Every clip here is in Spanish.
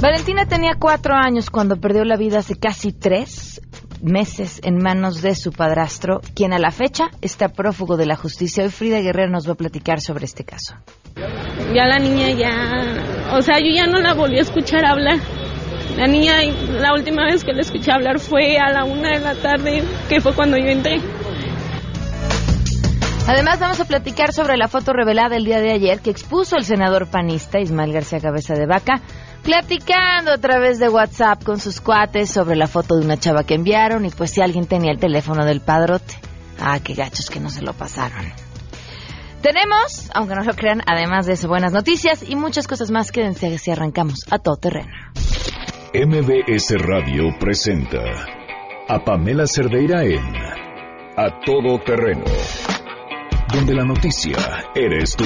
Valentina tenía cuatro años cuando perdió la vida hace casi tres meses en manos de su padrastro, quien a la fecha está prófugo de la justicia. Hoy Frida Guerrero nos va a platicar sobre este caso. Ya la niña ya, o sea, yo ya no la volví a escuchar hablar. La niña, la última vez que la escuché hablar fue a la una de la tarde, que fue cuando yo entré. Además, vamos a platicar sobre la foto revelada el día de ayer que expuso el senador panista Ismael García Cabeza de Vaca, platicando a través de WhatsApp con sus cuates sobre la foto de una chava que enviaron y pues si alguien tenía el teléfono del padrote. Ah, qué gachos que no se lo pasaron. Tenemos, aunque no lo crean, además de eso, buenas noticias y muchas cosas más. Quédense si arrancamos a todo terreno. MBS Radio presenta a Pamela Cerdeira en A Todo Terreno donde la noticia eres tú.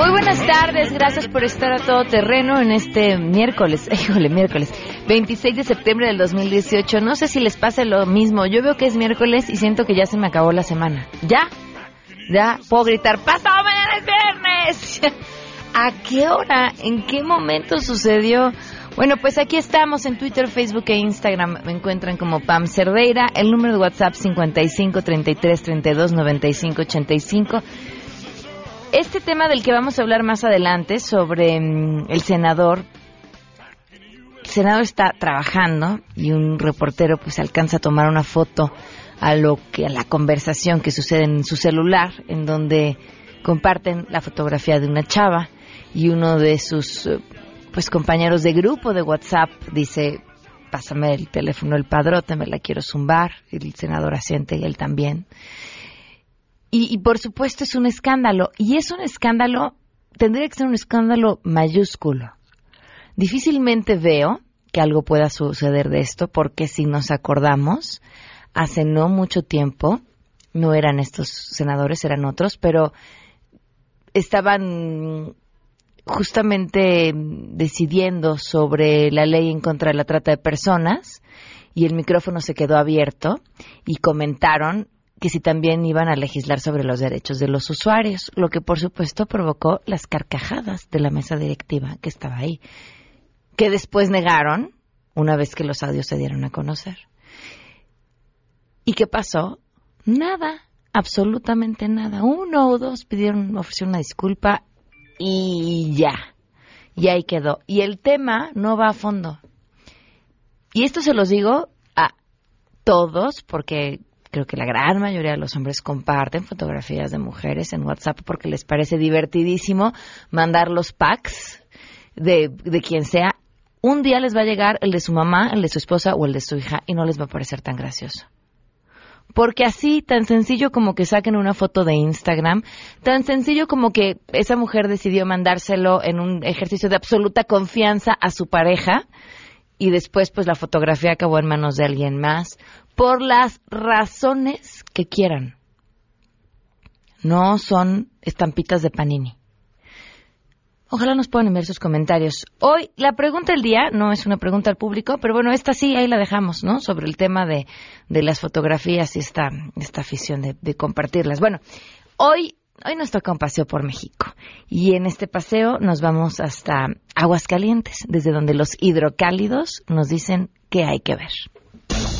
Muy buenas tardes, gracias por estar a todo terreno en este miércoles, híjole, miércoles, 26 de septiembre del 2018. No sé si les pasa lo mismo, yo veo que es miércoles y siento que ya se me acabó la semana. ¿Ya? Ya puedo gritar, ¡pasado mañana es viernes! ¿A qué hora? ¿En qué momento sucedió? Bueno, pues aquí estamos en Twitter, Facebook e Instagram. Me encuentran como Pam Cerdeira. El número de WhatsApp 55 33 32 95 85. Este tema del que vamos a hablar más adelante sobre mm, el senador. El senador está trabajando y un reportero pues alcanza a tomar una foto a lo que a la conversación que sucede en su celular en donde comparten la fotografía de una chava y uno de sus eh, pues compañeros de grupo de WhatsApp dice, pásame el teléfono del padrote, me la quiero zumbar, el senador asiente y él también. Y, y por supuesto es un escándalo, y es un escándalo, tendría que ser un escándalo mayúsculo. Difícilmente veo que algo pueda suceder de esto, porque si nos acordamos, hace no mucho tiempo, no eran estos senadores, eran otros, pero estaban justamente decidiendo sobre la ley en contra de la trata de personas y el micrófono se quedó abierto y comentaron que si también iban a legislar sobre los derechos de los usuarios, lo que por supuesto provocó las carcajadas de la mesa directiva que estaba ahí, que después negaron una vez que los audios se dieron a conocer. ¿Y qué pasó? Nada, absolutamente nada. Uno o dos pidieron, ofrecieron una disculpa y ya. Y ahí quedó. Y el tema no va a fondo. Y esto se los digo a todos porque creo que la gran mayoría de los hombres comparten fotografías de mujeres en WhatsApp porque les parece divertidísimo mandar los packs de, de quien sea. Un día les va a llegar el de su mamá, el de su esposa o el de su hija y no les va a parecer tan gracioso. Porque así, tan sencillo como que saquen una foto de Instagram, tan sencillo como que esa mujer decidió mandárselo en un ejercicio de absoluta confianza a su pareja y después pues la fotografía acabó en manos de alguien más, por las razones que quieran. No son estampitas de panini. Ojalá nos puedan enviar sus comentarios. Hoy, la pregunta del día no es una pregunta al público, pero bueno, esta sí, ahí la dejamos, ¿no? Sobre el tema de, las fotografías y esta, esta afición de, compartirlas. Bueno, hoy, hoy nos toca un paseo por México. Y en este paseo nos vamos hasta Aguascalientes, desde donde los hidrocálidos nos dicen que hay que ver.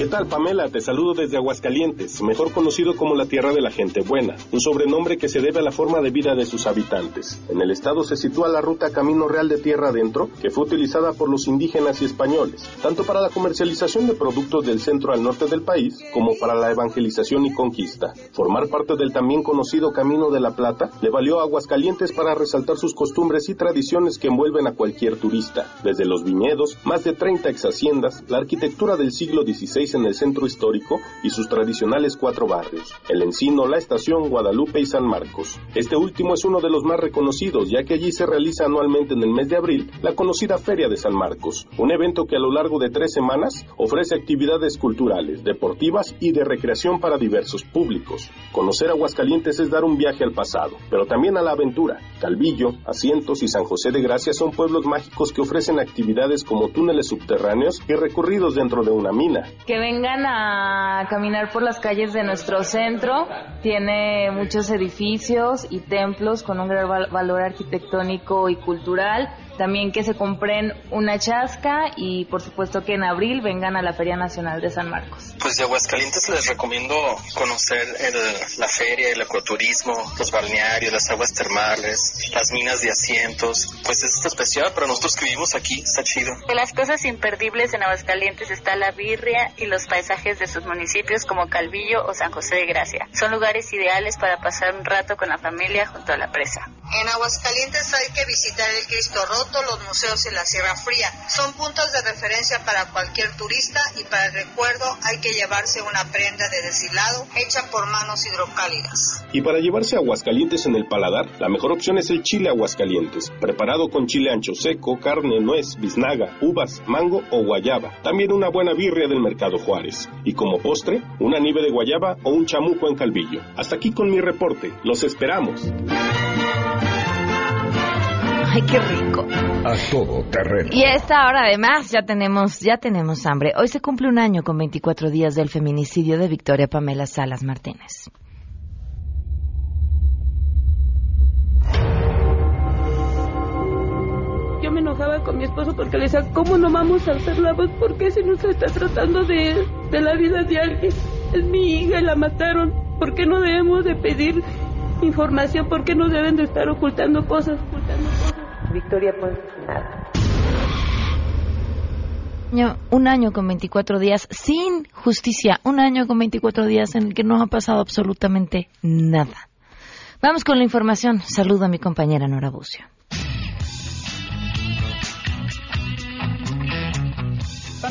¿Qué tal, Pamela? Te saludo desde Aguascalientes, mejor conocido como la Tierra de la Gente Buena, un sobrenombre que se debe a la forma de vida de sus habitantes. En el estado se sitúa la ruta Camino Real de Tierra Adentro, que fue utilizada por los indígenas y españoles, tanto para la comercialización de productos del centro al norte del país, como para la evangelización y conquista. Formar parte del también conocido Camino de la Plata le valió a Aguascalientes para resaltar sus costumbres y tradiciones que envuelven a cualquier turista, desde los viñedos, más de 30 ex haciendas, la arquitectura del siglo XVI seis en el centro histórico y sus tradicionales cuatro barrios, El Encino, La Estación, Guadalupe y San Marcos. Este último es uno de los más reconocidos, ya que allí se realiza anualmente en el mes de abril la conocida Feria de San Marcos, un evento que a lo largo de tres semanas ofrece actividades culturales, deportivas y de recreación para diversos públicos. Conocer Aguascalientes es dar un viaje al pasado, pero también a la aventura. Calvillo, Asientos y San José de Gracia son pueblos mágicos que ofrecen actividades como túneles subterráneos y recorridos dentro de una mina. Que vengan a caminar por las calles de nuestro centro. Tiene muchos edificios y templos con un gran valor arquitectónico y cultural también que se compren una chasca y por supuesto que en abril vengan a la Feria Nacional de San Marcos. Pues de Aguascalientes les recomiendo conocer la feria, el ecoturismo, los balnearios, las aguas termales, las minas de asientos. Pues es especial para nosotros que vivimos aquí, está chido. De las cosas imperdibles en Aguascalientes está la birria y los paisajes de sus municipios como Calvillo o San José de Gracia. Son lugares ideales para pasar un rato con la familia junto a la presa. En Aguascalientes hay que visitar el Cristo Roto los museos en la Sierra Fría. Son puntos de referencia para cualquier turista y para el recuerdo hay que llevarse una prenda de deshilado hecha por manos hidrocálidas. Y para llevarse aguascalientes en el paladar, la mejor opción es el chile aguascalientes, preparado con chile ancho seco, carne, nuez, biznaga, uvas, mango o guayaba. También una buena birria del Mercado Juárez. Y como postre, una nieve de guayaba o un chamuco en calvillo. Hasta aquí con mi reporte. Los esperamos. Ay, qué rico. A todo terreno. Y a esta hora además ya tenemos, ya tenemos hambre. Hoy se cumple un año con 24 días del feminicidio de Victoria Pamela Salas Martínez. Yo me enojaba con mi esposo porque le decía, ¿cómo no vamos a hacer la voz? ¿Por qué se está tratando de, de la vida de alguien? Es mi hija y la mataron. ¿Por qué no debemos de pedir información? ¿Por qué no deben de estar ocultando cosas? Ocultando cosas? Victoria, pues nada. Un año con 24 días sin justicia, un año con 24 días en el que no ha pasado absolutamente nada. Vamos con la información. Saludo a mi compañera Nora Bucio.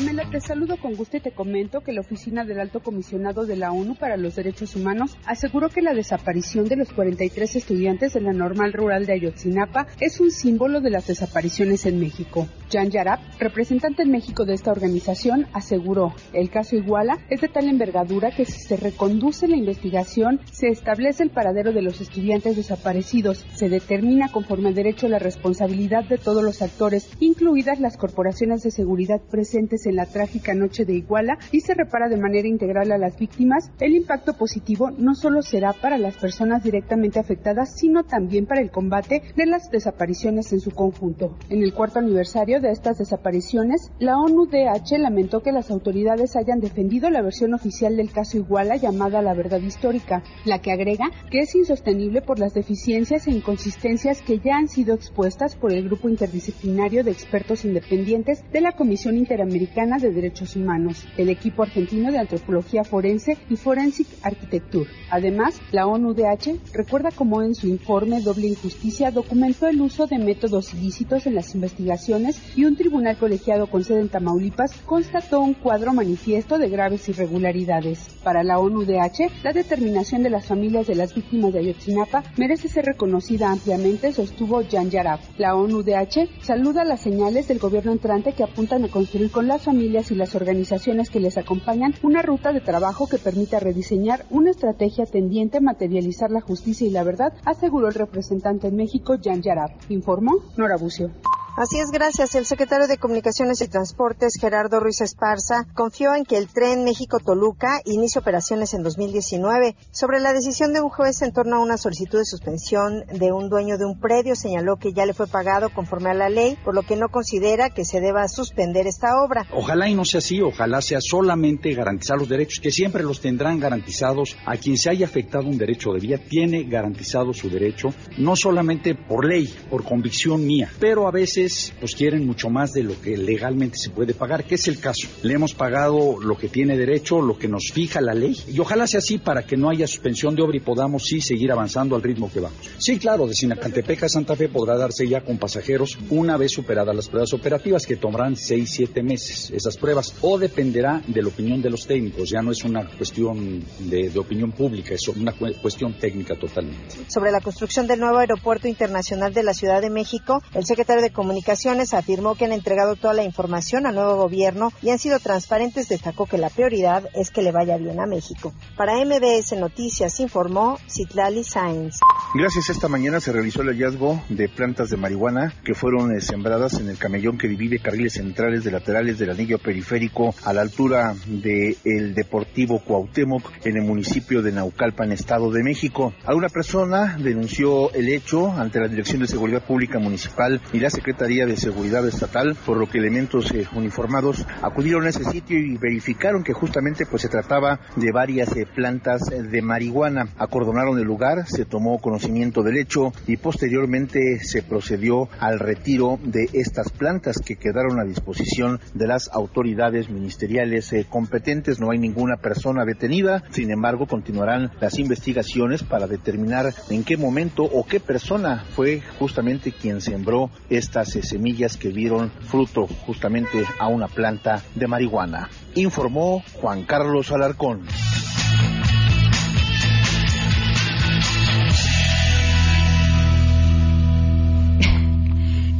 Pamela, te saludo con gusto y te comento que la Oficina del Alto Comisionado de la ONU para los Derechos Humanos aseguró que la desaparición de los 43 estudiantes de la normal rural de Ayotzinapa es un símbolo de las desapariciones en México. Jan Yarab, representante en México de esta organización, aseguró, el caso Iguala es de tal envergadura que si se reconduce la investigación, se establece el paradero de los estudiantes desaparecidos, se determina conforme al derecho la responsabilidad de todos los actores, incluidas las corporaciones de seguridad presentes en la trágica noche de Iguala y se repara de manera integral a las víctimas, el impacto positivo no solo será para las personas directamente afectadas, sino también para el combate de las desapariciones en su conjunto. En el cuarto aniversario de estas desapariciones, la ONU-DH lamentó que las autoridades hayan defendido la versión oficial del caso Iguala llamada la verdad histórica, la que agrega que es insostenible por las deficiencias e inconsistencias que ya han sido expuestas por el grupo interdisciplinario de expertos independientes de la Comisión Interamericana de Derechos Humanos, el equipo argentino de antropología forense y Forensic Architecture. Además, la ONU-DH recuerda cómo en su informe Doble Injusticia documentó el uso de métodos ilícitos en las investigaciones y un tribunal colegiado con sede en Tamaulipas constató un cuadro manifiesto de graves irregularidades. Para la ONU-DH, la determinación de las familias de las víctimas de Ayotzinapa merece ser reconocida ampliamente, sostuvo Jan Yarab. La ONU-DH saluda las señales del gobierno entrante que apuntan a construir con las familias y las organizaciones que les acompañan una ruta de trabajo que permita rediseñar una estrategia tendiente a materializar la justicia y la verdad, aseguró el representante en México, Jan Yarab. Informó Nora Bucio. Así es, gracias. El secretario de Comunicaciones y Transportes, Gerardo Ruiz Esparza, confió en que el tren México-Toluca inicie operaciones en 2019. Sobre la decisión de un juez en torno a una solicitud de suspensión de un dueño de un predio, señaló que ya le fue pagado conforme a la ley, por lo que no considera que se deba suspender esta obra. Ojalá y no sea así, ojalá sea solamente garantizar los derechos, que siempre los tendrán garantizados. A quien se haya afectado un derecho de vía tiene garantizado su derecho, no solamente por ley, por convicción mía, pero a veces pues quieren mucho más de lo que legalmente se puede pagar, que es el caso. Le hemos pagado lo que tiene derecho, lo que nos fija la ley, y ojalá sea así para que no haya suspensión de obra y podamos sí seguir avanzando al ritmo que vamos. Sí, claro, de Sinacantepec a Santa Fe podrá darse ya con pasajeros una vez superadas las pruebas operativas, que tomarán seis, siete meses esas pruebas, o dependerá de la opinión de los técnicos, ya no es una cuestión de, de opinión pública, es una cuestión técnica totalmente. Sobre la construcción del nuevo aeropuerto internacional de la Ciudad de México, el secretario de Comunicaciones afirmó que han entregado toda la información al nuevo gobierno y han sido transparentes. Destacó que la prioridad es que le vaya bien a México. Para MBS Noticias informó Citlali Sainz. Gracias. Esta mañana se realizó el hallazgo de plantas de marihuana que fueron eh, sembradas en el camellón que divide carriles centrales de laterales del anillo periférico a la altura del el Deportivo Cuauhtémoc en el municipio de Naucalpan, Estado de México. Alguna persona denunció el hecho ante la Dirección de Seguridad Pública Municipal y la Secretaría de Seguridad Estatal, por lo que elementos eh, uniformados acudieron a ese sitio y verificaron que justamente pues se trataba de varias eh, plantas de marihuana. Acordonaron el lugar, se tomó conocimiento del hecho y posteriormente se procedió al retiro de estas plantas que quedaron a disposición de las autoridades ministeriales eh, competentes. No hay ninguna persona detenida, sin embargo continuarán las investigaciones para determinar en qué momento o qué persona fue justamente quien sembró estas eh, semillas que dieron fruto justamente a una planta de marihuana. Informó Juan Carlos Alarcón.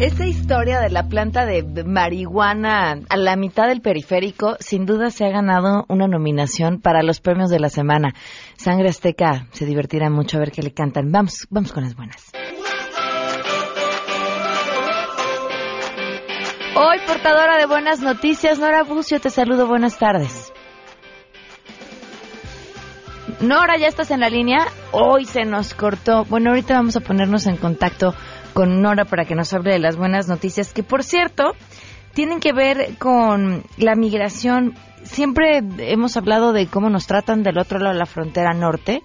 Esa historia de la planta de marihuana a la mitad del periférico, sin duda se ha ganado una nominación para los premios de la semana. Sangre Azteca se divertirá mucho a ver qué le cantan. Vamos, vamos con las buenas. Hoy portadora de buenas noticias, Nora Bucio, te saludo, buenas tardes. Nora, ¿ya estás en la línea? Hoy se nos cortó. Bueno, ahorita vamos a ponernos en contacto con Nora para que nos hable de las buenas noticias, que por cierto, tienen que ver con la migración. Siempre hemos hablado de cómo nos tratan del otro lado de la frontera norte,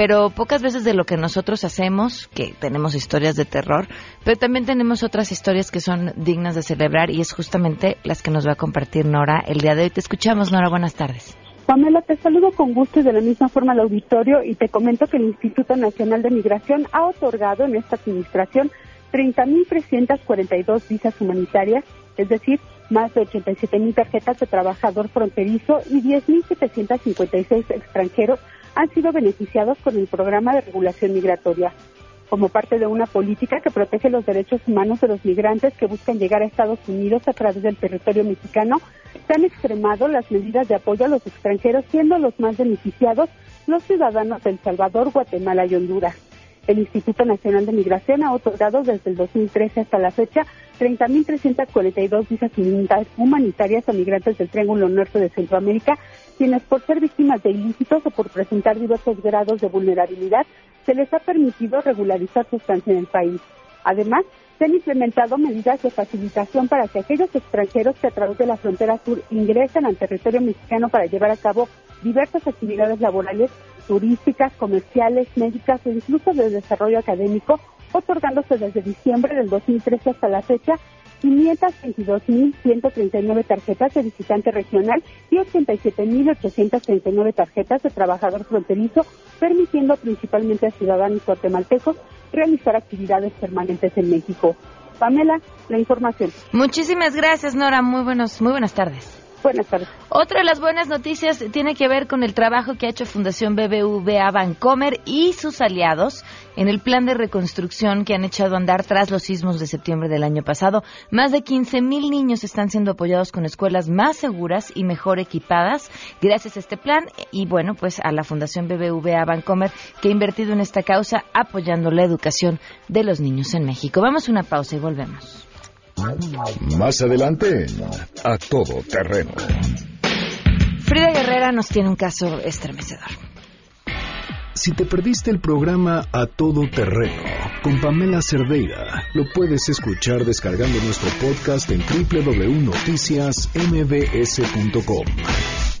pero pocas veces de lo que nosotros hacemos, que tenemos historias de terror, pero también tenemos otras historias que son dignas de celebrar y es justamente las que nos va a compartir Nora el día de hoy. Te escuchamos, Nora, buenas tardes. Pamela, te saludo con gusto y de la misma forma al auditorio y te comento que el Instituto Nacional de Migración ha otorgado en esta administración 30.342 visas humanitarias, es decir, más de 87.000 tarjetas de trabajador fronterizo y 10.756 extranjeros han sido beneficiados con el programa de regulación migratoria como parte de una política que protege los derechos humanos de los migrantes que buscan llegar a Estados Unidos a través del territorio mexicano, se han extremado las medidas de apoyo a los extranjeros, siendo los más beneficiados los ciudadanos de El Salvador, Guatemala y Honduras. El Instituto Nacional de Migración ha otorgado desde el 2013 hasta la fecha 30.342 visas humanitarias a migrantes del Triángulo Norte de Centroamérica, quienes por ser víctimas de ilícitos o por presentar diversos grados de vulnerabilidad, se les ha permitido regularizar su estancia en el país. Además, se han implementado medidas de facilitación para que aquellos extranjeros que a través de la frontera sur ingresen al territorio mexicano para llevar a cabo diversas actividades laborales, turísticas, comerciales, médicas e incluso de desarrollo académico, otorgándose desde diciembre del 2013 hasta la fecha 522.139 tarjetas de visitante regional y 87.839 tarjetas de trabajador fronterizo, permitiendo principalmente a ciudadanos guatemaltecos realizar actividades permanentes en México. Pamela, la información. Muchísimas gracias, Nora. Muy buenos, muy buenas tardes. Buenas tardes. Otra de las buenas noticias tiene que ver con el trabajo que ha hecho Fundación BBVA Bancomer y sus aliados en el plan de reconstrucción que han echado a andar tras los sismos de septiembre del año pasado. Más de 15.000 niños están siendo apoyados con escuelas más seguras y mejor equipadas gracias a este plan y bueno, pues a la Fundación BBVA Bancomer que ha invertido en esta causa apoyando la educación de los niños en México. Vamos a una pausa y volvemos. Más adelante, a todo terreno. Frida Guerrera nos tiene un caso estremecedor. Si te perdiste el programa A Todo Terreno con Pamela Cerdeira, lo puedes escuchar descargando nuestro podcast en www.noticiasmbs.com.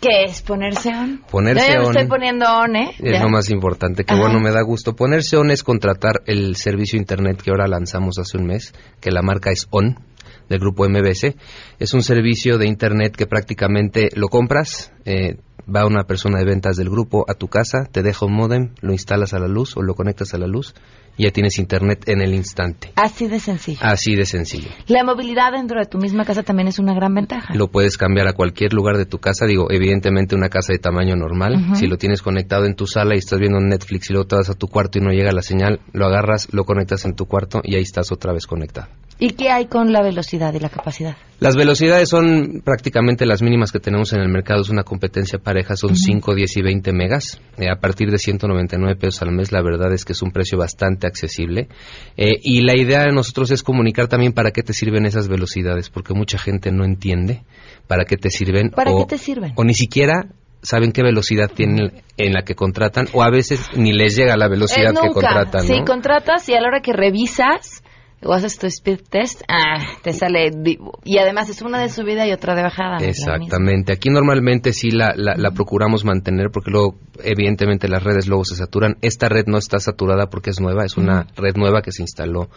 ¿Qué es ponerse ON? Ponerse on. estoy poniendo ON, ¿eh? Es Ya. lo más importante, que Ajá. bueno, me da gusto. Ponerse on es contratar el servicio internet que ahora lanzamos hace un mes, que la marca es on, del grupo MBC. Es un servicio de internet que prácticamente lo compras, eh, va una persona de ventas del grupo a tu casa, te deja un modem, lo instalas a la luz o lo conectas a la luz y ya tienes internet en el instante. Así de sencillo. Así de sencillo. La movilidad dentro de tu misma casa también es una gran ventaja. Lo puedes cambiar a cualquier lugar de tu casa. Digo, evidentemente una casa de tamaño normal. Si lo tienes conectado en tu sala y estás viendo Netflix y luego te vas a tu cuarto y no llega la señal, lo agarras, lo conectas en tu cuarto y ahí estás otra vez conectado. ¿Y qué hay con la velocidad y la capacidad? Las velocidades son prácticamente las mínimas que tenemos en el mercado. Es una competencia pareja, son 5, 10 y 20 megas. Eh, a partir de 199 pesos al mes, la verdad es que es un precio bastante accesible. Eh, y la idea de nosotros es comunicar también para qué te sirven esas velocidades, porque mucha gente no entiende para qué te sirven. ¿Para o, qué te sirven? o ni siquiera saben qué velocidad tienen en la que contratan, o a veces ni les llega la velocidad Eh, que contratan. Si ¿no? contratas y a la hora que revisas o haces tu speed test, ah, te sale... Y además es una de subida y otra de bajada. Exactamente. Aquí normalmente sí la, la, la procuramos mantener porque luego, evidentemente, las redes luego se saturan. Esta red no está saturada porque es nueva, es una red nueva que se instaló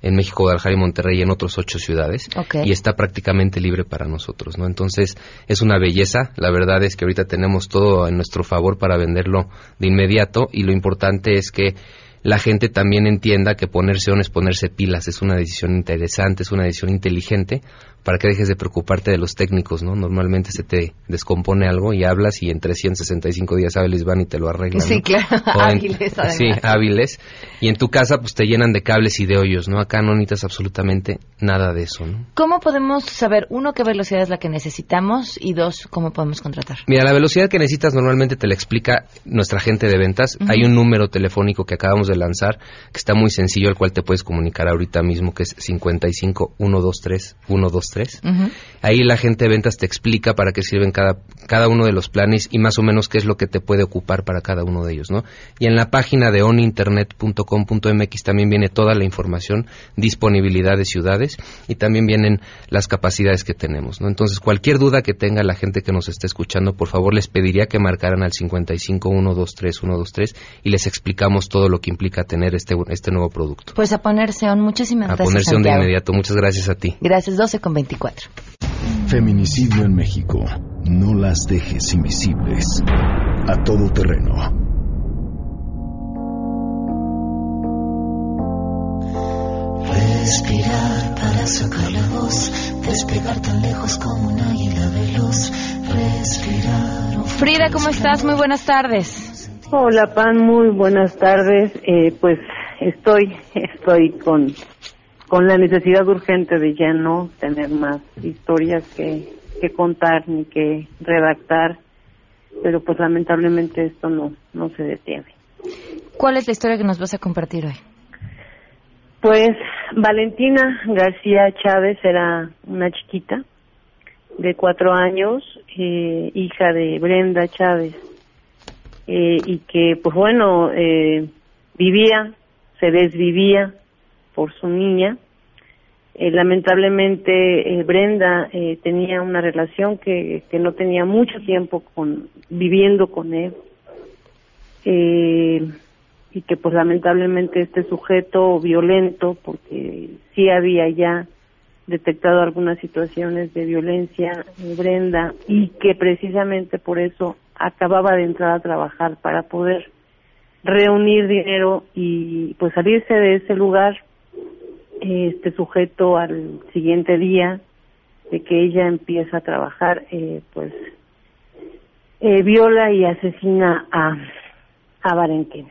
en México, Guadalajara y Monterrey y en otras ocho ciudades Ok. y está prácticamente libre para nosotros, ¿no? Entonces es una belleza. La verdad es que ahorita tenemos todo en nuestro favor para venderlo de inmediato y lo importante es que la gente también entienda que ponerse on es ponerse pilas, es una decisión interesante, es una decisión inteligente para que dejes de preocuparte de los técnicos, ¿no? Normalmente se te descompone algo y hablas y en 365 días hábiles van y te lo arreglan. Sí, ¿no? claro, en- hábiles, además. Sí, hábiles. Y en tu casa pues te llenan de cables y de hoyos, ¿no? Acá no necesitas absolutamente nada de eso, ¿no? ¿Cómo podemos saber, uno, qué velocidad es la que necesitamos y dos, cómo podemos contratar? Mira, la velocidad que necesitas normalmente te la explica nuestra gente de ventas. Hay un número telefónico que acabamos de lanzar que está muy sencillo, al cual te puedes comunicar ahorita mismo, que es 55 123 123. Ujú. Ahí la gente de ventas te explica para qué sirven cada, cada uno de los planes y más o menos qué es lo que te puede ocupar para cada uno de ellos, ¿no? Y en la página de oninternet.com.mx también viene toda la información, disponibilidad de ciudades y también vienen las capacidades que tenemos, ¿no? Entonces, cualquier duda que tenga la gente que nos esté escuchando, por favor, les pediría que marcaran al 55 123 123 y les explicamos todo lo que implica tener este, este nuevo producto. Pues a ponerse on. Muchísimas A gracias, ponerse un de inmediato. Muchas gracias a ti. Gracias, 12 con 24. Feminicidio en México. No las dejes invisibles. A todo terreno. Respirar para sacar la voz, despegar tan lejos como un águila veloz. Respirar. Frida, ¿cómo estás? Muy buenas tardes. Hola, Pan, muy buenas tardes. Eh, pues estoy, estoy con, con la necesidad urgente de ya no tener más historias que, que contar ni que redactar, pero pues lamentablemente esto no, no se detiene. ¿Cuál es la historia que nos vas a compartir hoy? Pues Valentina García Chávez era una chiquita de cuatro años, eh, hija de Brenda Chávez, eh, y que, pues bueno, eh, vivía, se desvivía por su niña. Eh, lamentablemente eh, Brenda eh, tenía una relación que, no tenía mucho tiempo con viviendo con él. Eh, y que pues lamentablemente este sujeto violento, porque sí había ya detectado algunas situaciones de violencia en Brenda y que precisamente por eso acababa de entrar a trabajar para poder reunir dinero y pues salirse de ese lugar este sujeto al siguiente día de que ella empieza a trabajar eh, pues eh, viola y asesina a a Barenquena.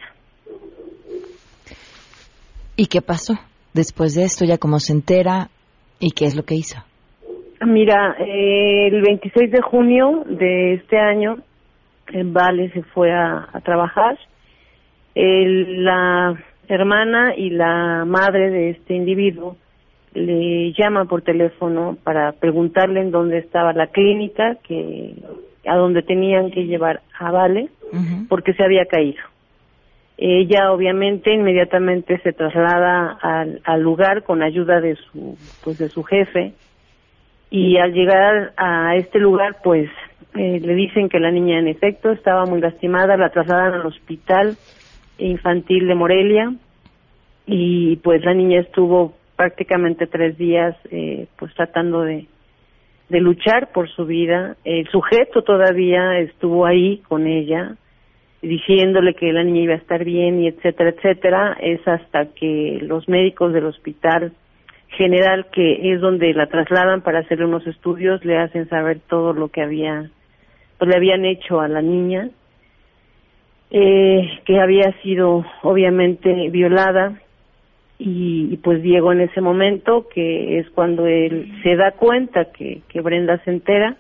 ¿Y qué pasó después de esto? ¿Ya cómo se entera? ¿Y qué es lo que hizo? Mira, eh, el 26 de junio de este año, Vale se fue a, a trabajar. El- la hermana y la madre de este individuo le llaman por teléfono para preguntarle en dónde estaba la clínica que a donde tenían que llevar a Vale porque se había caído. Ella obviamente inmediatamente se traslada al, al lugar con ayuda de su pues de su jefe y al llegar a este lugar pues eh, le dicen que la niña en efecto estaba muy lastimada, la trasladan al hospital infantil de Morelia y pues la niña estuvo prácticamente tres días eh, pues tratando de, de luchar por su vida. El sujeto todavía estuvo ahí con ella diciéndole que la niña iba a estar bien y etcétera, etcétera. Es hasta que los médicos del hospital general, que es donde la trasladan para hacerle unos estudios, le hacen saber todo lo que había, pues le habían hecho a la niña, eh, que había sido obviamente violada y, pues Diego en ese momento, que es cuando él se da cuenta que, que Brenda se entera,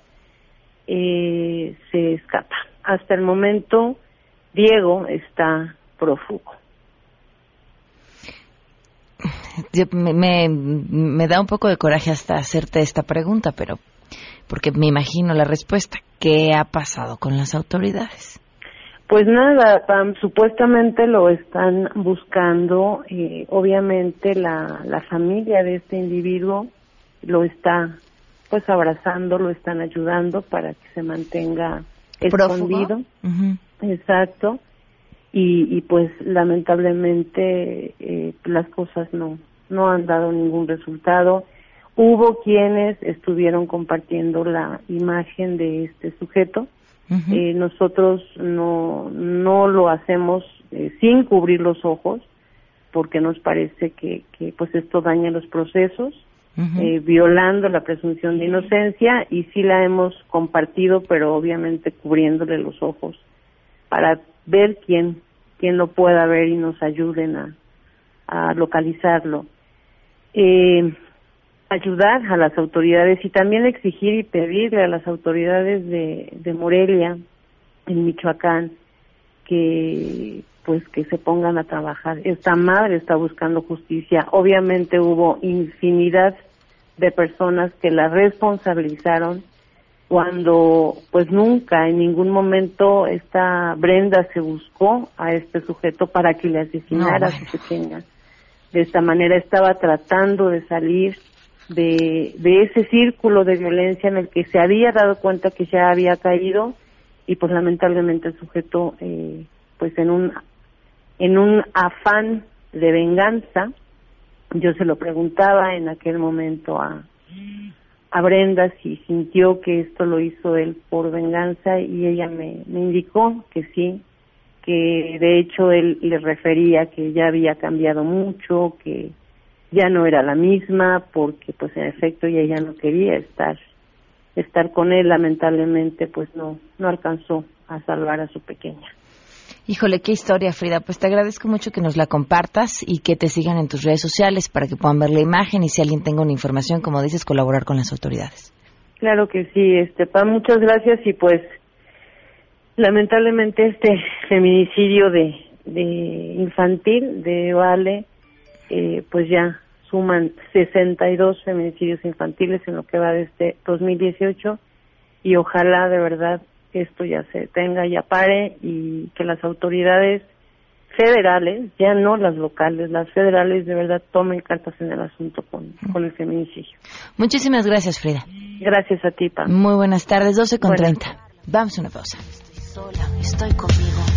eh, se escapa. Hasta el momento Diego está prófugo. Me, me, me da un poco de coraje hasta hacerte esta pregunta, pero porque me imagino la respuesta. ¿Qué ha pasado con las autoridades? Pues nada, Pam, supuestamente lo están buscando, eh, obviamente la, la familia de este individuo lo está pues abrazando, lo están ayudando para que se mantenga escondido. Exacto. Y, y pues lamentablemente eh, las cosas no no han dado ningún resultado. Hubo quienes estuvieron compartiendo la imagen de este sujeto. Eh, nosotros no no lo hacemos eh, sin cubrir los ojos porque nos parece que, que pues esto daña los procesos eh, violando la presunción de inocencia y sí la hemos compartido, pero obviamente cubriéndole los ojos para ver quién quién lo pueda ver y nos ayuden a, a localizarlo. Eh, ayudar a las autoridades y también exigir y pedirle a las autoridades de, de Morelia, en Michoacán, que pues que se pongan a trabajar. Esta madre está buscando justicia. Obviamente hubo infinidad de personas que la responsabilizaron cuando pues nunca en ningún momento esta Brenda se buscó a este sujeto para que le asesinara No, a su pequeña. De esta manera estaba tratando de salir de, ese círculo de violencia en el que se había dado cuenta que ya había caído y pues lamentablemente el sujeto eh, pues en un en un afán de venganza yo se lo preguntaba en aquel momento a a Brenda si sintió que esto lo hizo él por venganza y ella me, me indicó que sí, que de hecho él le refería que ya había cambiado mucho, que ya no era la misma, porque pues en efecto ella ya no quería estar estar con él, lamentablemente pues no no alcanzó a salvar a su pequeña. Híjole, qué historia, Frida. Pues te agradezco mucho que nos la compartas y que te sigan en tus redes sociales para que puedan ver la imagen y si alguien tenga una información, como dices, colaborar con las autoridades. Claro que sí, este Pam, muchas gracias y pues lamentablemente este feminicidio de, de infantil de Vale, eh, pues ya suman 62 feminicidios infantiles en lo que va de este 2018 y ojalá de verdad esto ya se tenga, ya pare y que las autoridades federales, ya no las locales, las federales de verdad tomen cartas en el asunto con, con el feminicidio. Muchísimas gracias, Frida. Gracias a ti, Pam. Muy buenas tardes, 12 con Buenas 30. Vamos a una pausa. sola, estoy conmigo.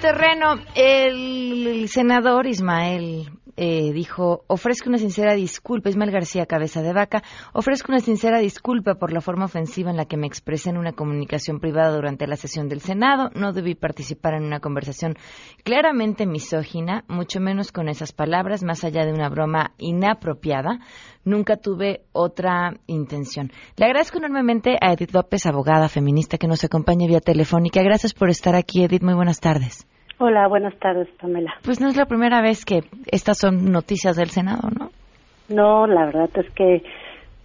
Terreno. El senador Ismael eh, dijo, ofrezco una sincera disculpa, Ismael García Cabeza de Vaca, ofrezco una sincera disculpa por la forma ofensiva en la que me expresé en una comunicación privada durante la sesión del Senado. No debí participar en una conversación claramente misógina, mucho menos con esas palabras, más allá de una broma inapropiada. Nunca tuve otra intención. Le agradezco enormemente a Edith López, abogada feminista, que nos acompaña vía telefónica. Gracias por estar aquí, Edith. Muy buenas tardes. Hola, buenas tardes, Pamela. Pues no es la primera vez que estas son noticias del Senado, ¿no? No, la verdad es que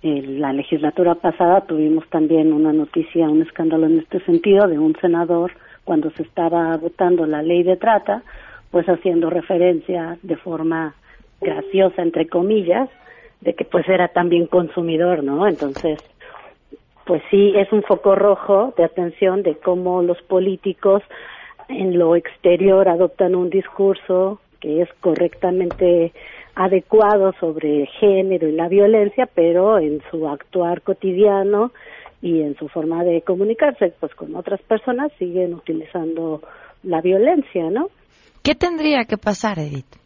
en la legislatura pasada tuvimos también una noticia, un escándalo en este sentido de un senador cuando se estaba votando la ley de trata, pues haciendo referencia de forma graciosa, entre comillas, de que pues era también consumidor, ¿no? Entonces, pues sí, es un foco rojo de atención de cómo los políticos en lo exterior adoptan un discurso que es correctamente adecuado sobre género y la violencia, pero en su actuar cotidiano y en su forma de comunicarse pues con otras personas siguen utilizando la violencia, ¿no? ¿Qué tendría que pasar, Edith?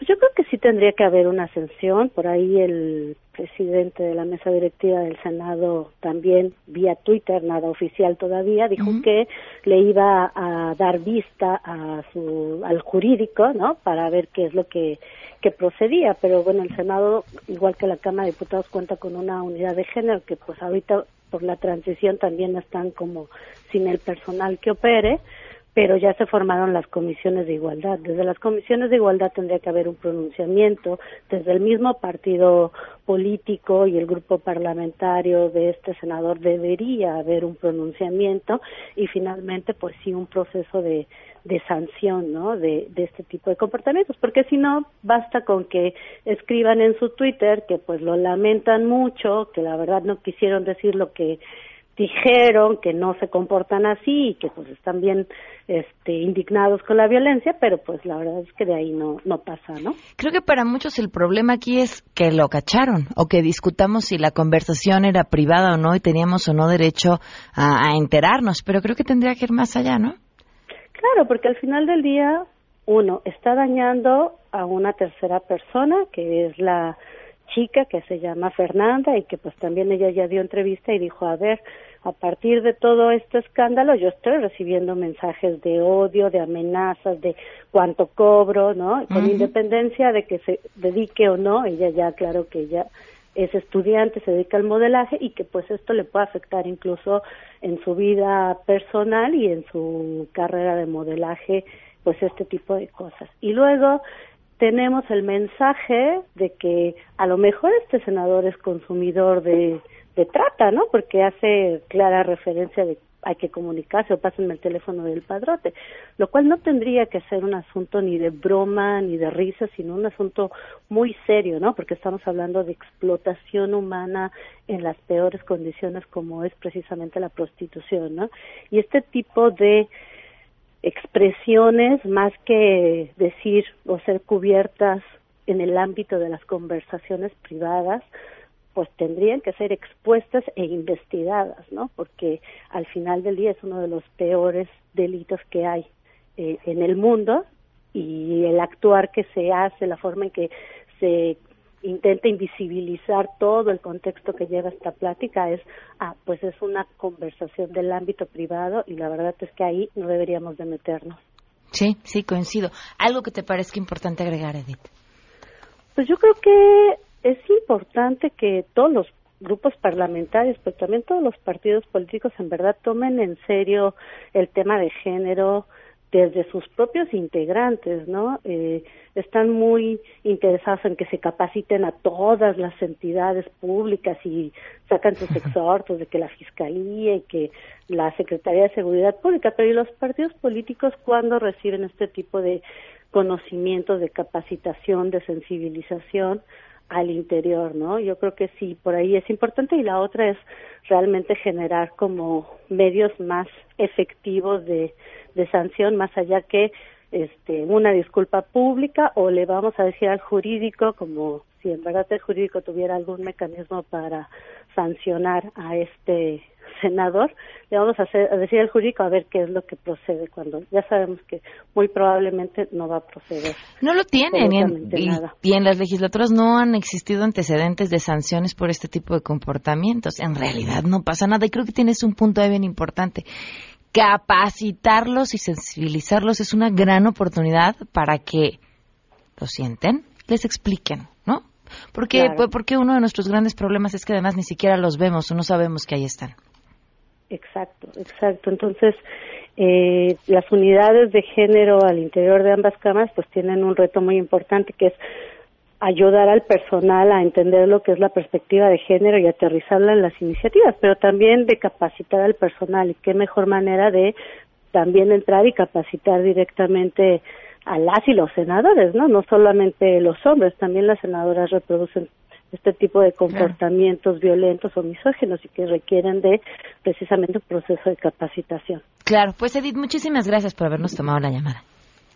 Pues yo creo que sí tendría que haber una ascensión. Por ahí el presidente de la mesa directiva del Senado también vía Twitter, nada oficial todavía, dijo que le iba a dar vista a su, al jurídico, ¿no? Para ver qué es lo que, que procedía. Pero bueno, el Senado, igual que la Cámara de Diputados, cuenta con una unidad de género que pues ahorita por la transición también están como sin el personal que opere pero ya se formaron las comisiones de igualdad. Desde las comisiones de igualdad tendría que haber un pronunciamiento, desde el mismo partido político y el grupo parlamentario de este senador debería haber un pronunciamiento y finalmente pues sí un proceso de, sanción ¿no? de, de este tipo de comportamientos, porque si no basta con que escriban en su Twitter que pues lo lamentan mucho, que la verdad no quisieron decir lo que dijeron que no se comportan así y que pues están bien este indignados con la violencia, pero pues la verdad es que de ahí no no pasa, ¿no? Creo que para muchos el problema aquí es que lo cacharon o que discutamos si la conversación era privada o no y teníamos o no derecho a, a enterarnos, pero creo que tendría que ir más allá, ¿no? Claro, porque al final del día uno está dañando a una tercera persona que es la chica que se llama Fernanda y que pues también ella ya dio entrevista y dijo, a ver, a partir de todo este escándalo yo estoy recibiendo mensajes de odio, de amenazas, de cuánto cobro, ¿no? Con Ujú. independencia de que se dedique o no, ella ya claro que ella es estudiante, se dedica al modelaje y que pues esto le puede afectar incluso en su vida personal y en su carrera de modelaje, pues este tipo de cosas. Y luego tenemos el mensaje de que a lo mejor este senador es consumidor de, de trata, ¿no? Porque hace clara referencia de hay que comunicarse o pásenme el teléfono del padrote, lo cual no tendría que ser un asunto ni de broma ni de risa, sino un asunto muy serio, ¿no? Porque estamos hablando de explotación humana en las peores condiciones como es precisamente la prostitución, ¿no? Y este tipo de expresiones más que decir o ser cubiertas en el ámbito de las conversaciones privadas, pues tendrían que ser expuestas e investigadas, ¿no? Porque al final del día es uno de los peores delitos que hay eh, en el mundo y el actuar que se hace, la forma en que se intenta invisibilizar todo el contexto que lleva esta plática es, ah, pues es una conversación del ámbito privado y la verdad es que ahí no deberíamos de meternos. Sí, sí, coincido. ¿Algo que te parezca importante agregar, Edith? Pues yo creo que es importante que todos los grupos parlamentarios, pero también todos los partidos políticos en verdad tomen en serio el tema de género, desde sus propios integrantes, ¿no? Eh, están muy interesados en que se capaciten a todas las entidades públicas y sacan sus exhortos de que la Fiscalía y que la Secretaría de Seguridad Pública, pero ¿y los partidos políticos cuando reciben este tipo de conocimientos, de capacitación, de sensibilización? Al interior, ¿no? Yo creo que sí, por ahí es importante y la otra es realmente generar como medios más efectivos de, de sanción, más allá que este, una disculpa pública o le vamos a decir al jurídico como si en verdad el jurídico tuviera algún mecanismo para sancionar a este senador, le vamos a, hacer, a decir al jurídico a ver qué es lo que procede cuando ya sabemos que muy probablemente no va a proceder. No lo tienen y en, y- nada. y en las legislaturas no han existido antecedentes de sanciones por este tipo de comportamientos. En realidad no pasa nada y creo que tienes un punto ahí bien importante. Capacitarlos y sensibilizarlos es una gran oportunidad para que lo sienten, les expliquen. Porque, Claro. pues, porque uno de nuestros grandes problemas es que además ni siquiera los vemos o no sabemos que ahí están. Exacto, exacto. Entonces, eh, las unidades de género al interior de ambas cámaras pues tienen un reto muy importante que es ayudar al personal a entender lo que es la perspectiva de género y aterrizarla en las iniciativas, pero también de capacitar al personal y qué mejor manera de también entrar y capacitar directamente a las y los senadores, ¿no? No solamente los hombres, también las senadoras reproducen este tipo de comportamientos violentos o misóginos y que requieren de precisamente un proceso de capacitación. Claro, pues Edith, muchísimas gracias por habernos tomado la llamada.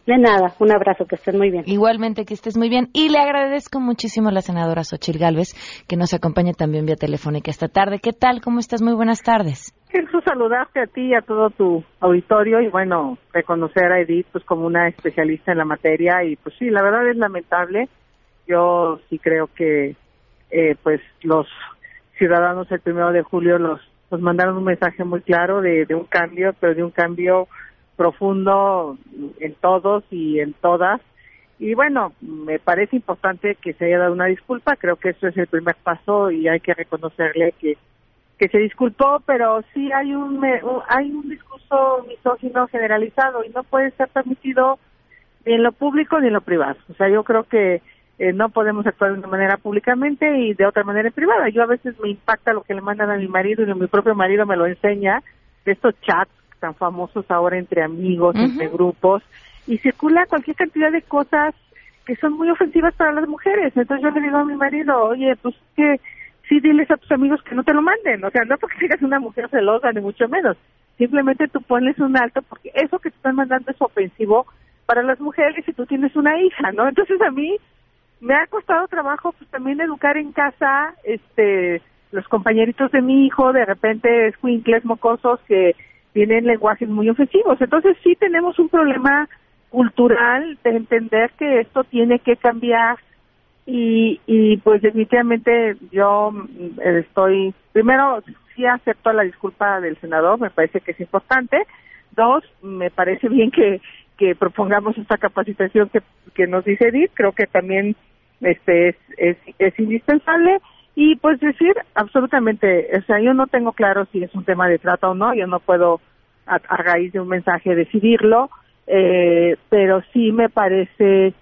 De nada, un abrazo, que estén muy bien. Igualmente que estés muy bien. Y le agradezco muchísimo a la senadora Xochil Gálvez que nos acompaña también vía telefónica esta tarde. ¿Qué tal? ¿Cómo estás? Muy buenas tardes. Quiero saludarte a ti y a todo tu auditorio y bueno, reconocer a Edith pues como una especialista en la materia y pues sí, la verdad es lamentable. Yo sí creo que eh, pues los ciudadanos el primero de julio los, nos mandaron un mensaje muy claro de, de un cambio, pero de un cambio profundo en todos y en todas. Y bueno, me parece importante que se haya dado una disculpa, creo que eso es el primer paso y hay que reconocerle que que se disculpó, pero sí hay un hay un discurso misógino generalizado y no puede ser permitido ni en lo público ni en lo privado. O sea, yo creo que eh, no podemos actuar de una manera públicamente y de otra manera en privada. Yo a veces me impacta lo que le mandan a mi marido y mi propio marido me lo enseña de estos chats tan famosos ahora entre amigos, entre grupos y circula cualquier cantidad de cosas que son muy ofensivas para las mujeres. Entonces yo le digo a mi marido, oye, pues que sí diles a tus amigos que no te lo manden. O sea, no porque seas una mujer celosa, ni mucho menos. Simplemente tú pones un alto porque eso que te están mandando es ofensivo para las mujeres y tú tienes una hija, ¿no? Entonces a mí me ha costado trabajo pues también educar en casa, este, los compañeritos de mi hijo, de repente escuincles mocosos que tienen lenguajes muy ofensivos. Entonces sí tenemos un problema cultural de entender que esto tiene que cambiar y, y pues definitivamente yo mm, estoy, primero sí acepto la disculpa del senador, me parece que es importante. Dos, me parece bien que, que propongamos esta capacitación que, que nos dice Edith, creo que también este es, es, es indispensable y pues decir absolutamente, o sea, yo no tengo claro si es un tema de trata o no, yo no puedo a, a raíz de un mensaje decidirlo, eh, pero sí me parece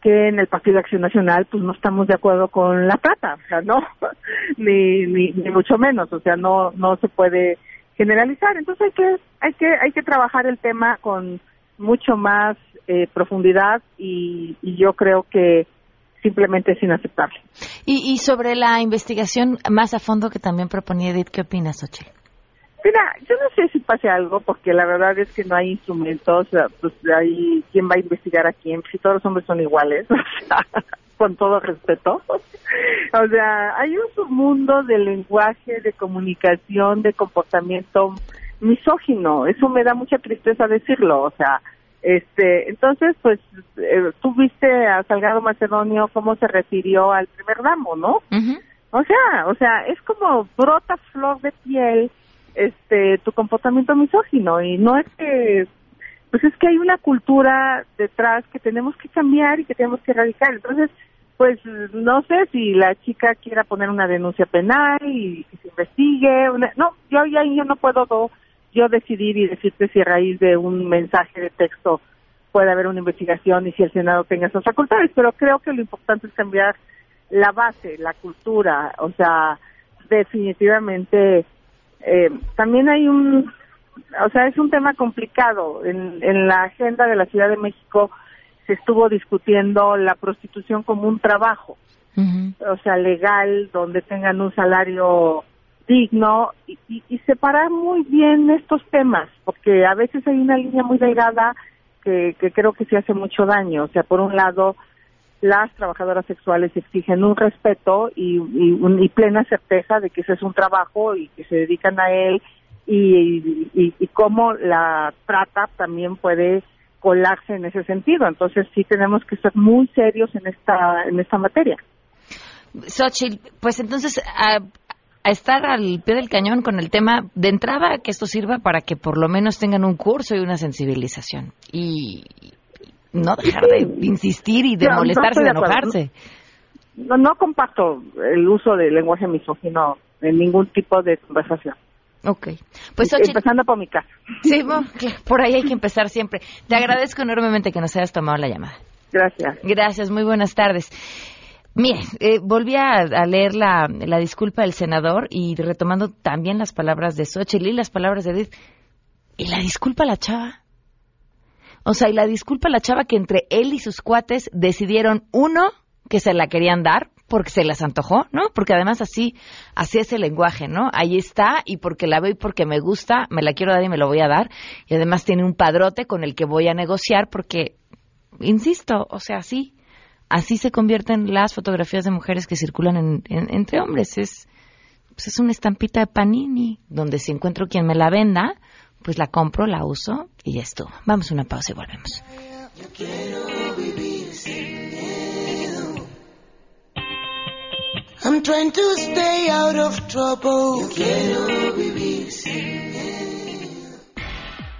que en el Partido de Acción Nacional pues no estamos de acuerdo con la trata, o sea, no, ni, ni, mucho menos, o sea, no, no se puede generalizar, entonces hay que, hay que, hay que trabajar el tema con mucho más eh, profundidad y, y yo creo que simplemente es inaceptable. Y, y sobre la investigación más a fondo que también proponía Edith, ¿qué opinas, Xochil? Mira, yo no sé si pase algo porque la verdad es que no hay instrumentos, pues hay quién va a investigar a quién, si todos los hombres son iguales, con todo respeto. O sea, hay un submundo de lenguaje, de comunicación, de comportamiento misógino, eso me da mucha tristeza decirlo, o sea, este, entonces pues eh, tú viste a Salgado Macedonio cómo se refirió al primer damo, ¿no? O sea, o sea, es como brota flor de piel este tu comportamiento misógino y no es que pues es que hay una cultura detrás que tenemos que cambiar y que tenemos que erradicar. Entonces, pues no sé si la chica quiera poner una denuncia penal y que se investigue. una- no, yo ya yo no puedo do- yo decidir y decirte si a raíz de un mensaje de texto puede haber una investigación y si el Senado tenga esas facultades, pero creo que lo importante es cambiar la base, la cultura, o sea, definitivamente eh, también hay un, o sea, es un tema complicado. En, en la agenda de la Ciudad de México se estuvo discutiendo la prostitución como un trabajo, o sea, legal, donde tengan un salario digno y, y, y separar muy bien estos temas, porque a veces hay una línea muy delgada que, que creo que se hace mucho daño. O sea, por un lado, las trabajadoras sexuales exigen un respeto y, y, un- y plena certeza de que ese es un trabajo y que se dedican a él y, y, y cómo la trata también puede colarse en ese sentido. Entonces sí tenemos que ser muy serios en esta en esta materia. Xochitl, pues entonces a, estar al pie del cañón con el tema de entrada, que esto sirva para que por lo menos tengan un curso y una sensibilización. Y no dejar de insistir y de No, no molestarse, estoy de enojarse. No, no comparto el uso del lenguaje misógino en ningún tipo de conversación. Ok. Pues Xochitl, Empezando por mi casa. sí, bueno, por ahí hay que empezar siempre. Te agradezco enormemente que nos hayas tomado la llamada. Gracias. Gracias, muy buenas tardes. Mire, eh, volví a, leer la, la disculpa del senador y retomando también las palabras de Xochitl y las palabras de Edith. ¿Y la disculpa a la chava? O sea, y la disculpa a la chava que entre él y sus cuates decidieron, uno, que se la querían dar porque se les antojó, ¿no? Porque además así, así es el lenguaje, ¿no? Ahí está y porque la veo y porque me gusta, me la quiero dar y me lo voy a dar. Y además tiene un padrote con el que voy a negociar porque, insisto, o sea, sí, así se convierten las fotografías de mujeres que circulan en- en- entre hombres. Es, pues es una estampita de panini, donde si encuentro quien me la venda, pues la compro, la uso y ya estuvo. Vamos a una pausa y volvemos. I'm trying to stay out of trouble. Quiero vivir sin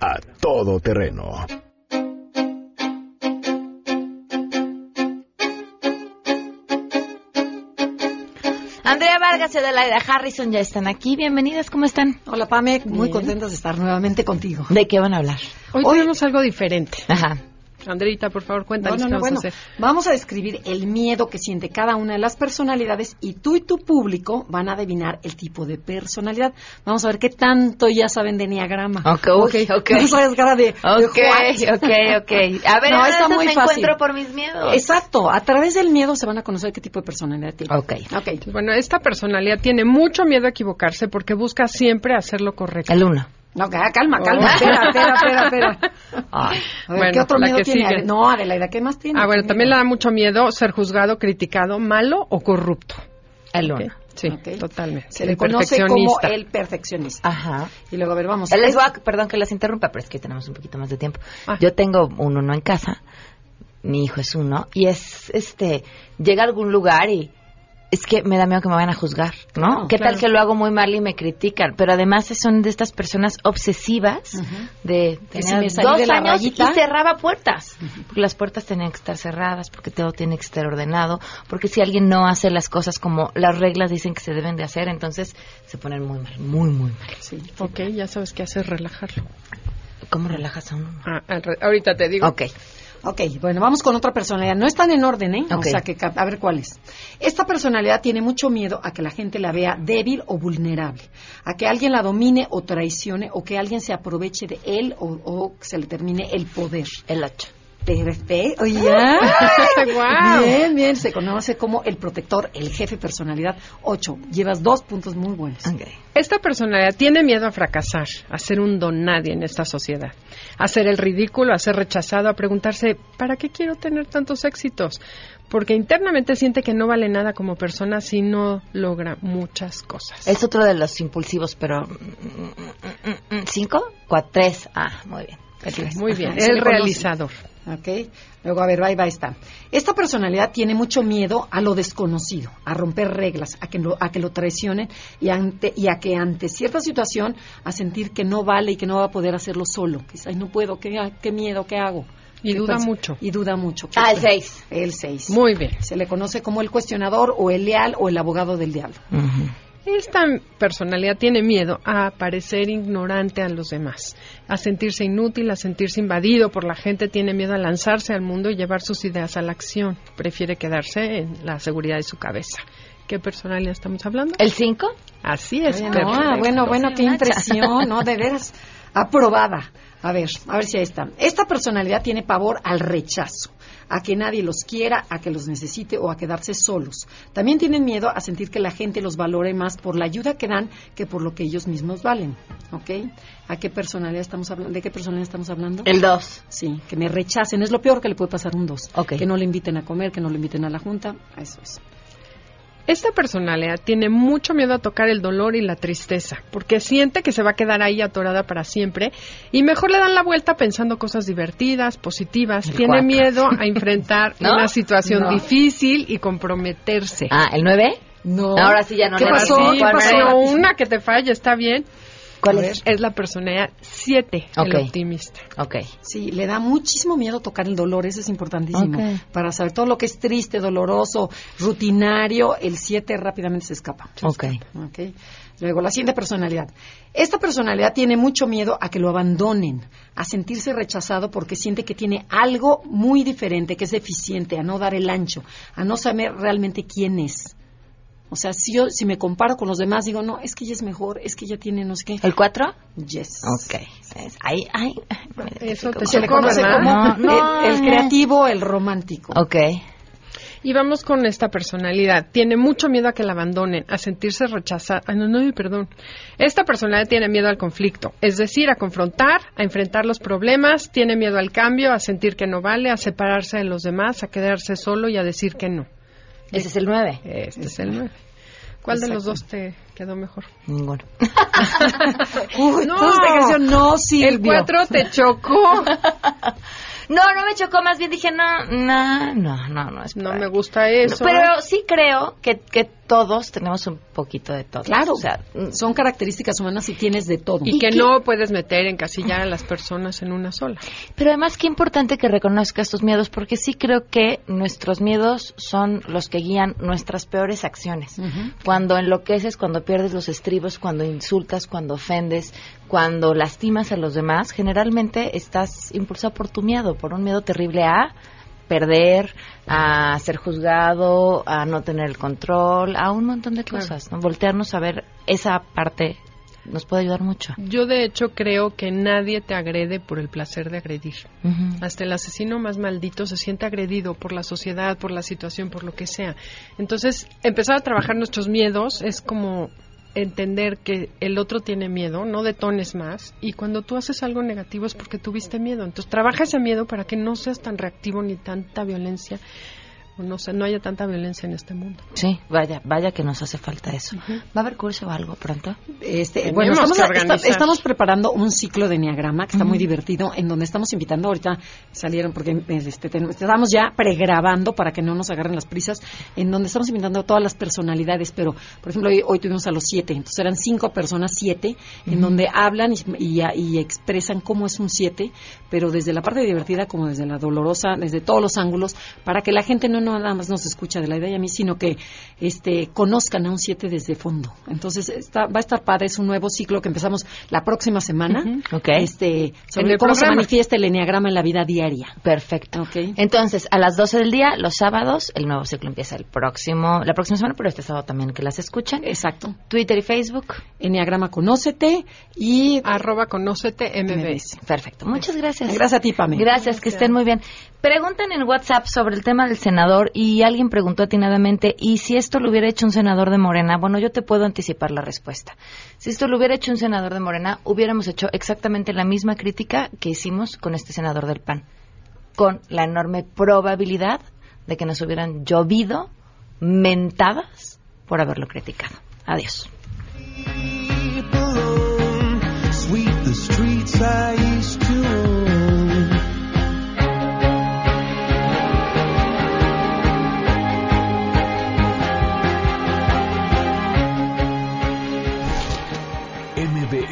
a todo terreno. Andrea Vargas y Adelaida Harrison ya están aquí. Bienvenidas, ¿cómo están? Hola, Pame, muy Bien. contentas de estar nuevamente contigo. ¿De qué van a hablar? Hoy, tenemos algo diferente. Ajá. Andreita, por favor, No, cuéntanos no, qué no, vamos a bueno, hacer. vamos a describir el miedo que siente cada una de las personalidades y tú y tu público van a adivinar el tipo de personalidad. Vamos a ver qué tanto ya saben de Enneagrama. Ok, ok, ok. No sabes cara de... de Ok, ok, ok. A ver, no, está muy me fácil. encuentro por mis miedos. Exacto, a través del miedo se van a conocer qué tipo de personalidad tiene. Ok. Ok. Bueno, esta personalidad tiene mucho miedo a equivocarse porque busca siempre hacer lo correcto. El uno. No, ca- calma, calma, Oh. espera, espera, espera, espera. Ay. A ver, Bueno, ¿qué otro miedo que tiene? sigue. No, Adelaida, ¿qué más tiene? Ah, bueno, ¿Qué también le da mucho miedo ser juzgado, criticado, malo o corrupto. El ¿ok? uno. Sí, Ok. totalmente. Se El le conoce como perfeccionista. el perfeccionista. Ajá. Y luego, a ver, vamos. Voy a- perdón que las interrumpa, pero es que tenemos un poquito más de tiempo. Ah. Yo tengo un uno en casa, mi hijo es uno, y es, este, llega a algún lugar y es que me da miedo que me vayan a juzgar, ¿no? Claro, ¿Qué claro. tal que lo hago muy mal y me critican? Pero además son de estas personas obsesivas de tener dos de años rayita. y cerraba puertas. Porque las puertas tenían que estar cerradas, porque todo tiene que estar ordenado, porque si alguien no hace las cosas como las reglas dicen que se deben de hacer, entonces se ponen muy mal, muy, muy mal. Sí. Ok, ya sabes qué hacer, relajarlo. ¿Cómo relajas a uno? Ah, ahorita te digo. Ok. Ok, bueno, vamos con otra personalidad. No están en orden, ¿eh? O sea, que a ver cuál es. Esta personalidad tiene mucho miedo a que la gente la vea débil o vulnerable, a que alguien la domine o traicione, o que alguien se aproveche de él o, o que se le termine el poder. El 8. Perfecto. Oye, Guau. bien, bien. Se conoce como el protector, el jefe personalidad 8. Llevas dos puntos muy buenos. Esta personalidad tiene miedo a fracasar, a ser un don nadie en esta sociedad, a ser el ridículo, a ser rechazado, a preguntarse, ¿para qué quiero tener tantos éxitos? Porque internamente siente que no vale nada como persona si no logra muchas cosas. Es otro de los impulsivos, pero... mm, mm, mm, ¿Cinco? Cuatro, tres. Ah, muy bien. Muy bien, el realizador. Ok. Luego, a ver, va, y va esta. Esta personalidad tiene mucho miedo a lo desconocido, a romper reglas, a que lo, a que lo traicionen y, ante, y a que ante cierta situación a sentir que no vale y que no va a poder hacerlo solo. Ay, no puedo, qué, qué miedo, qué hago. Y ¿Qué duda pasa? mucho. Y duda mucho. Ah, el seis. El 6. Muy bien. Se le conoce como el cuestionador o el leal o el abogado del diablo. Esta personalidad tiene miedo a parecer ignorante a los demás, a sentirse inútil, a sentirse invadido por la gente, tiene miedo a lanzarse al mundo y llevar sus ideas a la acción. Prefiere quedarse en la seguridad de su cabeza. ¿Qué personalidad estamos hablando? ¿El 5? Así es. Ah, bueno, bueno, qué impresión, ¿no? De veras, aprobada. A ver, a ver si ahí está. Esta personalidad tiene pavor al rechazo, a que nadie los quiera, a que los necesite o a quedarse solos. También tienen miedo a sentir que la gente los valore más por la ayuda que dan que por lo que ellos mismos valen, ¿ok? ¿A qué personalidad estamos hablando? ¿De qué personalidad estamos hablando? El 2. Sí, que me rechacen. Es lo peor que le puede pasar a un 2. Ok. Que no le inviten a comer, que no le inviten a la junta. Eso es. Esta personalidad tiene mucho miedo a tocar el dolor y la tristeza, porque siente que se va a quedar ahí atorada para siempre y mejor le dan la vuelta pensando cosas divertidas, positivas. El tiene cuatro. miedo a enfrentar ¿No? una situación No. difícil y comprometerse. Ah, ¿el 9? No. Ahora sí ya no ¿Qué le pasó? decimos ¿Qué cuál pasó? Una que te falla, está bien. ¿Cuál A es? ver, Es la personalidad 7, Ok. el optimista. Ok. Sí, le da muchísimo miedo tocar el dolor, eso es importantísimo. Para saber todo lo que es triste, doloroso, rutinario, el 7 rápidamente se escapa. Ok. Ok. Luego, la siguiente personalidad. Esta personalidad tiene mucho miedo a que lo abandonen, a sentirse rechazado porque siente que tiene algo muy diferente, que es deficiente, a no dar el ancho, a no saber realmente quién es. O sea, si yo si me comparo con los demás, digo, no, es que ella es mejor, es que ella tiene no sé qué. ¿El 4? Yes. Ok. Es- Ahí, ahí. Eso te Se le chocó, conoce ¿verdad? como No, el, creativo, el romántico. Ok. Y vamos con esta personalidad. Tiene mucho miedo a que la abandonen, a sentirse rechazada. Ay, no, no, perdón. Esta personalidad tiene miedo al conflicto, es decir, a confrontar, a enfrentar los problemas, tiene miedo al cambio, a sentir que no vale, a separarse de los demás, a quedarse solo y a decir que no. Ese es el 9. Este es el 9. ¿Cuál de los dos te quedó mejor? Ninguno. Uy, No. todos te creció, no, Silvio. El 4 te chocó. No, no me chocó, más bien dije, no, no, no, no, no es No me gusta eso. Pero sí creo que, que todos tenemos un poquito de todo. Claro, O sea, son características humanas y tienes de todo. y que no puedes meter, encasillar a las personas en una sola. Pero además qué importante que reconozcas tus miedos, porque sí creo que nuestros miedos son los que guían nuestras peores acciones. Cuando enloqueces, cuando pierdes los estribos, cuando insultas, cuando ofendes, cuando lastimas a los demás, generalmente estás impulsado por tu miedo, por un miedo terrible a perder, a ser juzgado, a no tener el control, a un montón de cosas. ¿no? Voltearnos a ver esa parte nos puede ayudar mucho. Yo de hecho creo que nadie te agrede por el placer de agredir. Hasta el asesino más maldito se siente agredido por la sociedad, por la situación, por lo que sea. Entonces, empezar a trabajar nuestros miedos es como entender que el otro tiene miedo, no detones más, y cuando tú haces algo negativo es porque tuviste miedo. Entonces, trabaja ese miedo para que no seas tan reactivo ni tanta violencia, no, sé, no haya tanta violencia en este mundo. Sí, vaya, vaya que nos hace falta eso. ¿Va a haber curso o algo pronto? Este, bueno, estamos, preparando un ciclo de enneagrama que está muy divertido, en donde estamos invitando, ahorita salieron, porque este, estamos ya pregrabando para que no nos agarren las prisas, en donde estamos invitando a todas las personalidades, pero, por ejemplo, hoy, hoy tuvimos a los siete, entonces eran cinco personas, siete, en donde hablan y, y- y expresan cómo es un siete, pero desde la parte divertida como desde la dolorosa, desde todos los ángulos, para que la gente no nada más nos escucha de la idea y a mí, sino que este, conozcan a un 7 desde fondo. Entonces, está, va a estar padre, es un nuevo ciclo que empezamos la próxima semana. Ok. Este, sobre En el cómo se programa. manifiesta el enneagrama en la vida diaria. Perfecto. Entonces, a las 12 del día, los sábados, el nuevo ciclo empieza el próximo, la próxima semana, pero este sábado también que las escuchan. Exacto. Twitter y Facebook. Enneagrama Conócete y arroba Conócete MBS. Perfecto. Muchas gracias. Gracias a ti, Pame. Gracias, que estén muy bien. Preguntan en WhatsApp sobre el tema del senador y alguien preguntó atinadamente, ¿y si esto lo hubiera hecho un senador de Morena? Bueno, yo te puedo anticipar la respuesta. Si esto lo hubiera hecho un senador de Morena, hubiéramos hecho exactamente la misma crítica que hicimos con este senador del PAN, con la enorme probabilidad de que nos hubieran llovido mentadas por haberlo criticado. Adiós.